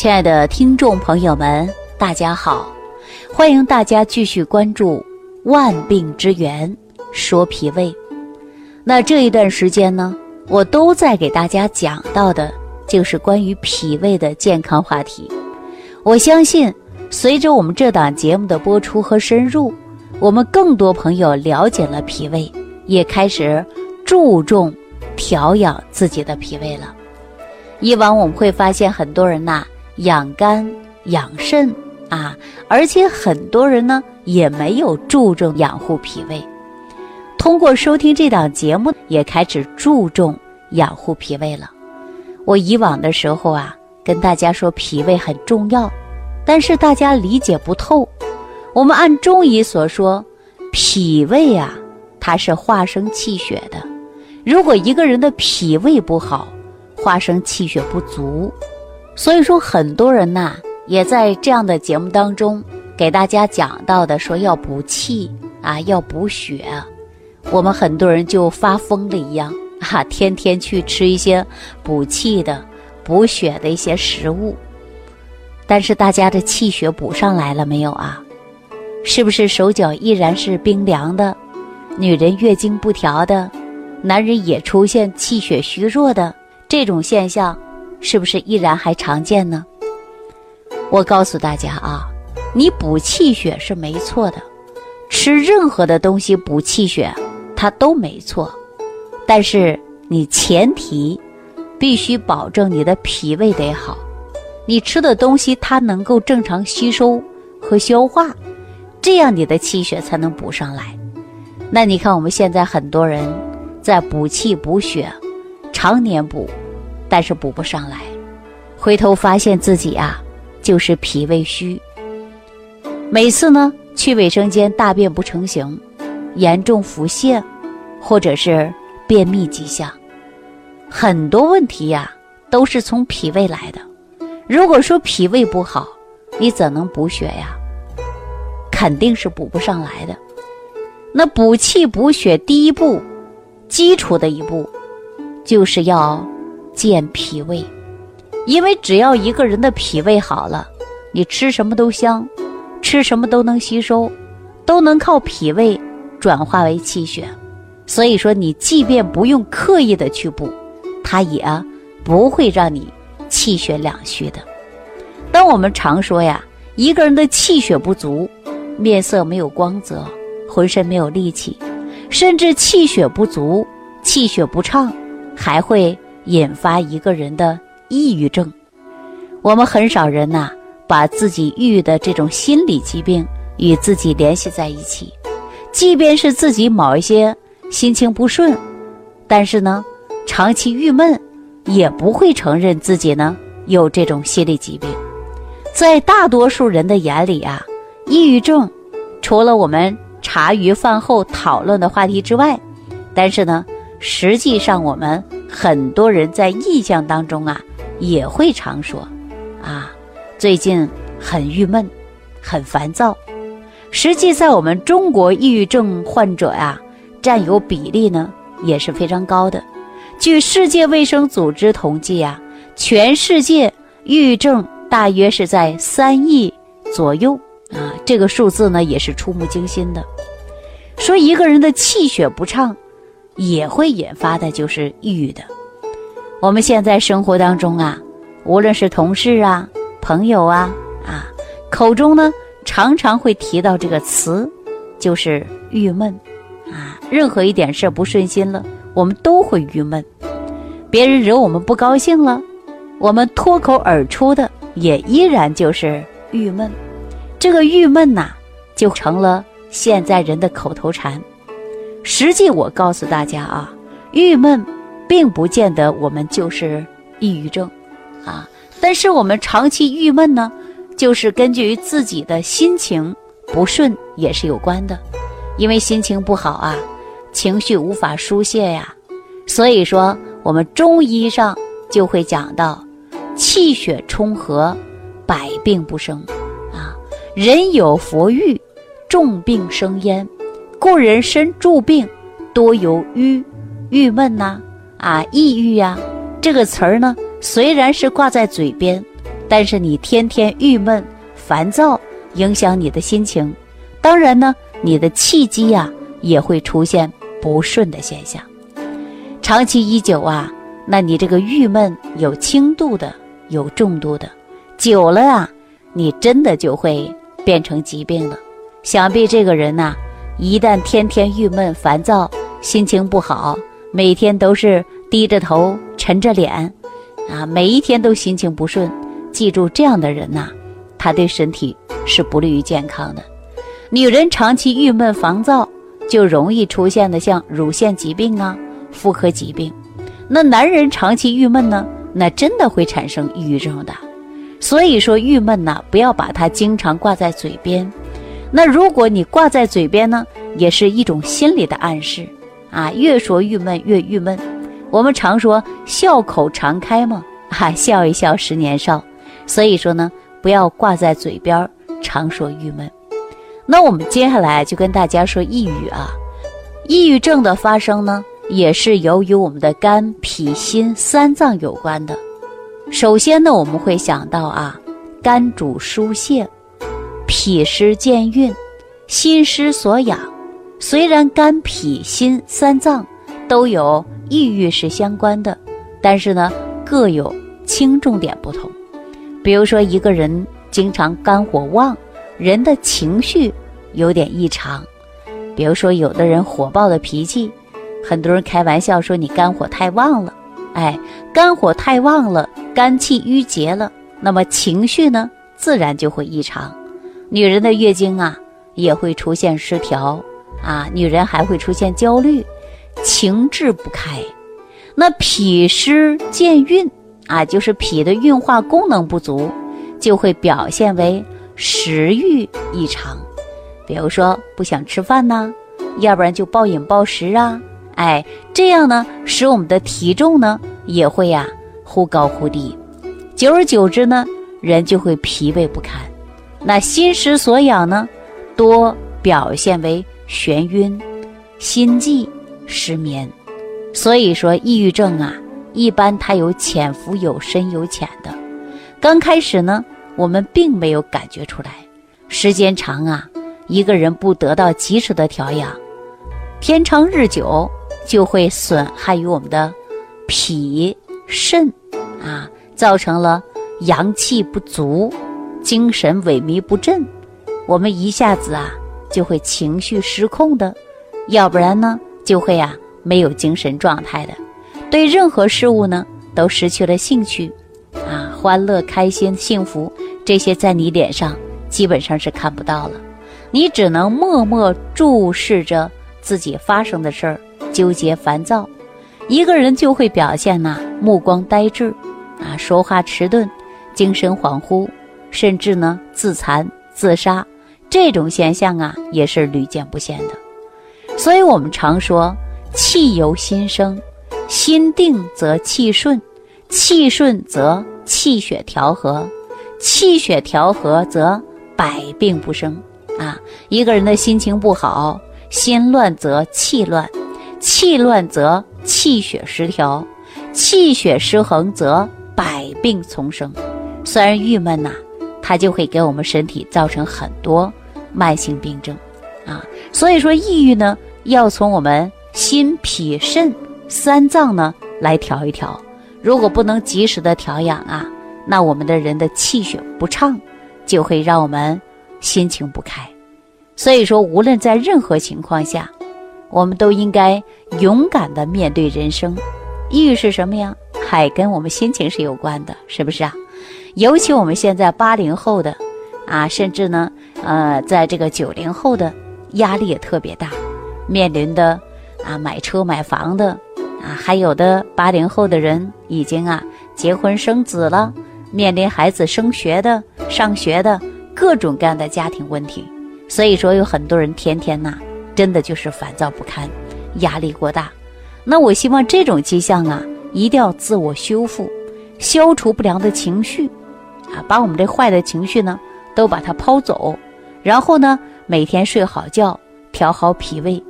亲爱的听众朋友们，大家好！欢迎大家继续关注《万病之源说脾胃》。那这一段时间呢，我都在给大家讲到的，就是关于脾胃的健康话题。我相信，随着我们这档节目的播出和深入，我们更多朋友了解了脾胃，也开始注重调养自己的脾胃了。以往我们会发现，很多人呐。养肝养肾啊，而且很多人呢也没有注重养护脾胃。通过收听这档节目，也开始注重养护脾胃了。我以往的时候啊，跟大家说脾胃很重要，但是大家理解不透。我们按中医所说，脾胃啊，它是化生气血的。如果一个人的脾胃不好，化生气血不足。所以说，很多人呐，也在这样的节目当中给大家讲到的，说要补气啊，要补血，我们很多人就发疯了一样 啊，天天去吃一些补气的、补血的一些食物。但是大家的气血补上来了没有啊？是不是手脚依然是冰凉的？女人月经不调的，男人也出现气血虚弱的这种现象？是不是依然还常见呢？我告诉大家啊，你补气血是没错的，吃任何的东西补气血，它都没错。但是你前提必须保证你的脾胃得好，你吃的东西它能够正常吸收和消化，这样你的气血才能补上来。那你看我们现在很多人在补气补血，常年补。但是补不上来，回头发现自己啊，就是脾胃虚。每次呢去卫生间大便不成形，严重腹泻，或者是便秘迹象，很多问题呀都是从脾胃来的。如果说脾胃不好，你怎能补血呀？肯定是补不上来的。那补气补血第一步，基础的一步，就是要。健脾胃，因为只要一个人的脾胃好了，你吃什么都香，吃什么都能吸收，都能靠脾胃转化为气血。所以说，你即便不用刻意的去补，它也不会让你气血两虚的。当我们常说呀，一个人的气血不足，面色没有光泽，浑身没有力气，甚至气血不足、气血不畅，还会。引发一个人的抑郁症，我们很少人呐，把自己抑郁的这种心理疾病与自己联系在一起。即便是自己某一些心情不顺，但是呢，长期郁闷，也不会承认自己呢有这种心理疾病。在大多数人的眼里啊，抑郁症除了我们茶余饭后讨论的话题之外，但是呢，实际上我们。很多人在意象当中啊，也会常说，啊，最近很郁闷，很烦躁。实际在我们中国，抑郁症患者呀，占有比例呢也是非常高的。据世界卫生组织统计啊，全世界抑郁症大约是在三亿左右啊，这个数字呢也是触目惊心的。说一个人的气血不畅。也会引发的就是抑郁的。我们现在生活当中啊，无论是同事啊、朋友啊啊，口中呢常常会提到这个词，就是郁闷啊。任何一点事不顺心了，我们都会郁闷。别人惹我们不高兴了，我们脱口而出的也依然就是郁闷。这个郁闷呐，就成了现在人的口头禅。实际我告诉大家啊，郁闷，并不见得我们就是抑郁症，啊，但是我们长期郁闷呢，就是根据于自己的心情不顺也是有关的，因为心情不好啊，情绪无法疏泄呀，所以说我们中医上就会讲到，气血充和，百病不生，啊，人有佛欲，重病生焉。故人身诸病多由郁、郁闷呐，啊，抑郁呀，这个词儿呢，虽然是挂在嘴边，但是你天天郁闷、烦躁，影响你的心情。当然呢，你的气机呀也会出现不顺的现象。长期已久啊，那你这个郁闷有轻度的，有重度的，久了啊，你真的就会变成疾病了。想必这个人呐，一旦天天郁闷、烦躁，心情不好，每天都是低着头、沉着脸，啊，每一天都心情不顺。记住，这样的人呐，他对身体是不利于健康的。女人长期郁闷、烦躁，就容易出现的像乳腺疾病啊。妇科疾病，那男人长期郁闷呢？那真的会产生抑郁症的。所以说，郁闷呢，不要把它经常挂在嘴边。那如果你挂在嘴边呢，也是一种心理的暗示啊。越说郁闷越郁闷。我们常说笑口常开嘛，哈，笑一笑十年少。所以说呢，不要挂在嘴边，常说郁闷。那我们接下来就跟大家说抑郁啊，抑郁症的发生呢。也是由于我们的肝、脾、心三脏有关的。首先呢，我们会想到啊，肝主疏泄，脾湿健运，心失所养。虽然肝、脾、心三脏都有抑郁是相关的，但是呢，各有轻重点不同。比如说，一个人经常肝火旺，人的情绪有点异常；比如说，有的人火爆的脾气。很多人开玩笑说你肝火太旺了，哎，肝火太旺了，肝气郁结了，那么情绪呢，自然就会异常。女人的月经啊，也会出现失调啊，女人还会出现焦虑，情志不开。那脾湿健运啊，就是脾的运化功能不足，就会表现为食欲异常，比如说不想吃饭呐，要不然就暴饮暴食啊。哎，这样呢，使我们的体重呢也会呀忽高忽低，久而久之呢，人就会疲惫不堪。那心失所养呢，多表现为眩晕、心悸、失眠。所以说，抑郁症啊，一般它有潜伏、有深、有浅的。刚开始呢，我们并没有感觉出来，时间长啊，一个人不得到及时的调养，天长日久。就会损害于我们的脾肾啊，造成了阳气不足，精神萎靡不振。我们一下子啊就会情绪失控的，要不然呢就会啊没有精神状态的，对任何事物呢都失去了兴趣啊，欢乐、开心、幸福这些在你脸上基本上是看不到了，你只能默默注视着自己发生的事儿。纠结烦躁，一个人就会表现呐，目光呆滞，啊，说话迟钝，精神恍惚，甚至呢自残自杀，这种现象啊也是屡见不鲜的。所以我们常说，气由心生，心定则气顺，气顺则气血调和，气血调和则百病不生。啊，一个人的心情不好，心乱则气乱。气乱则气血失调，气血失衡则百病丛生。虽然郁闷呐，它就会给我们身体造成很多慢性病症啊。所以说，抑郁呢，要从我们心、脾、肾三脏呢来调一调。如果不能及时的调养啊，那我们的人的气血不畅，就会让我们心情不开。所以说，无论在任何情况下。我们都应该勇敢的面对人生。抑郁是什么呀？还跟我们心情是有关的，是不是啊？尤其我们现在八零后的，啊，甚至呢，呃，在这个九零后的压力也特别大，面临的啊买车买房的，啊，还有的八零后的人已经啊结婚生子了，面临孩子升学的、上学的各种各样的家庭问题。所以说，有很多人天天呐。真的就是烦躁不堪，压力过大。那我希望这种迹象啊，一定要自我修复，消除不良的情绪，啊，把我们这坏的情绪呢，都把它抛走。然后呢，每天睡好觉，调好脾胃。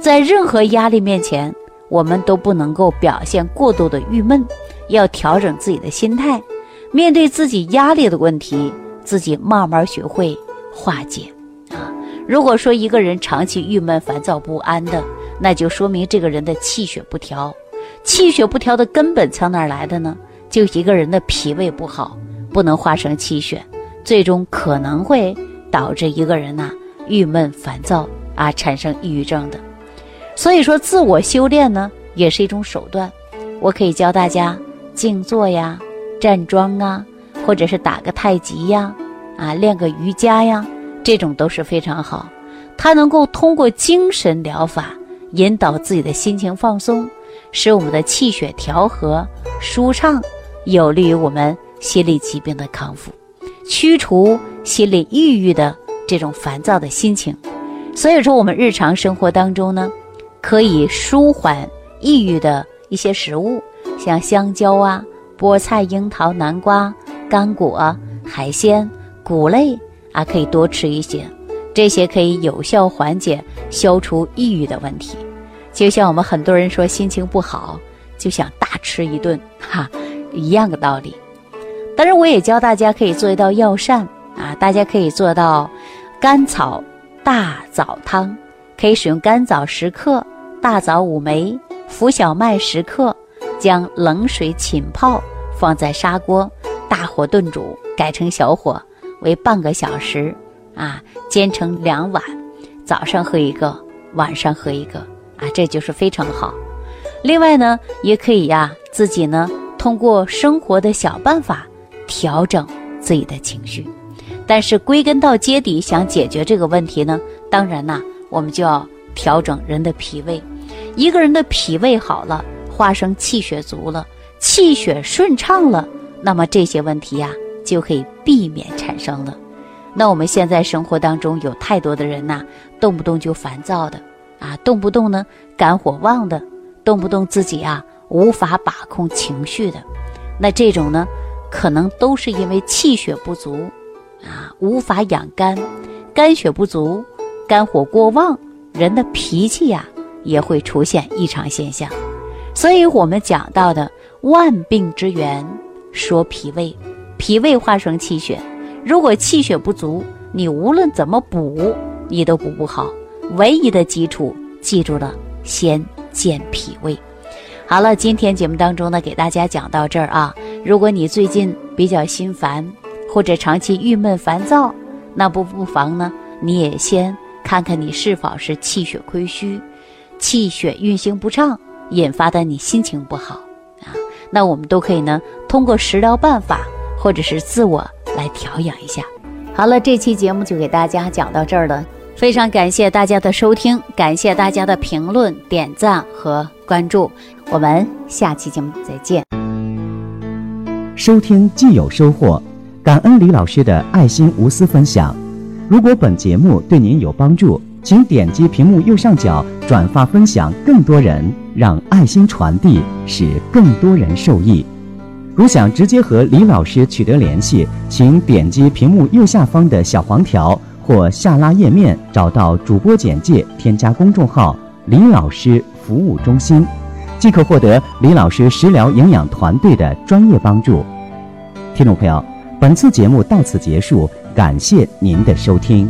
在任何压力面前，我们都不能够表现过度的郁闷，要调整自己的心态。面对自己压力的问题，自己慢慢学会化解啊。如果说一个人长期郁闷、烦躁不安的，那就说明这个人的气血不调。气血不调的根本从哪儿来的呢？就一个人的脾胃不好，不能化生气血，最终可能会导致一个人呐郁闷烦躁啊，产生抑郁症的。所以说，自我修炼呢也是一种手段。我可以教大家静坐呀、站桩啊，或者是打个太极呀，啊，练个瑜伽呀，这种都是非常好。它能够通过精神疗法引导自己的心情放松，使我们的气血调和舒畅。有利于我们心理疾病的康复，驱除心理抑郁的这种烦躁的心情。所以说，我们日常生活当中呢，可以舒缓抑郁的一些食物，像香蕉啊、菠菜、樱桃、南瓜、干果、海鲜、谷类啊，可以多吃一些。这些可以有效缓解、消除抑郁的问题。就像我们很多人说心情不好，就想大吃一顿，哈。一样的道理，当然我也教大家可以做一道药膳啊，大家可以做到甘草大枣汤，可以使用甘枣十克、大枣五枚、浮小麦十克，将冷水浸泡，放在砂锅大火炖煮，改成小火为半个小时啊，煎成两碗，早上喝一个，晚上喝一个啊，这就是非常好。另外呢，也可以呀，自己呢。通过生活的小办法调整自己的情绪，但是归根到结底，想解决这个问题呢，当然呐，我们就要调整人的脾胃。一个人的脾胃好了，化生气血足了，气血顺畅了，那么这些问题呀就可以避免产生了。那我们现在生活当中有太多的人呐，动不动就烦躁的啊，动不动呢肝火旺的，动不动自己啊。无法把控情绪的，那这种呢，可能都是因为气血不足，啊，无法养肝，肝血不足，肝火过旺，人的脾气呀也会出现异常现象。所以我们讲到的万病之源，说脾胃，脾胃化生气血，如果气血不足，你无论怎么补，你都补不好。唯一的基础，记住了，先健脾胃。好了，今天节目当中呢，给大家讲到这儿啊。如果你最近比较心烦，或者长期郁闷烦躁，那不不妨呢，你也先看看你是否是气血亏虚、气血运行不畅引发的你心情不好啊。那我们都可以呢，通过食疗办法或者是自我来调养一下。好了，这期节目就给大家讲到这儿了，非常感谢大家的收听，感谢大家的评论、点赞和关注。我们下期节目再见。收听既有收获，感恩李老师的爱心无私分享。如果本节目对您有帮助，请点击屏幕右上角转发分享，更多人让爱心传递，使更多人受益。如想直接和李老师取得联系，请点击屏幕右下方的小黄条或下拉页面，找到主播简介，添加公众号“李老师服务中心”。即可获得李老师食疗营养团队的专业帮助。听众朋友，本次节目到此结束，感谢您的收听。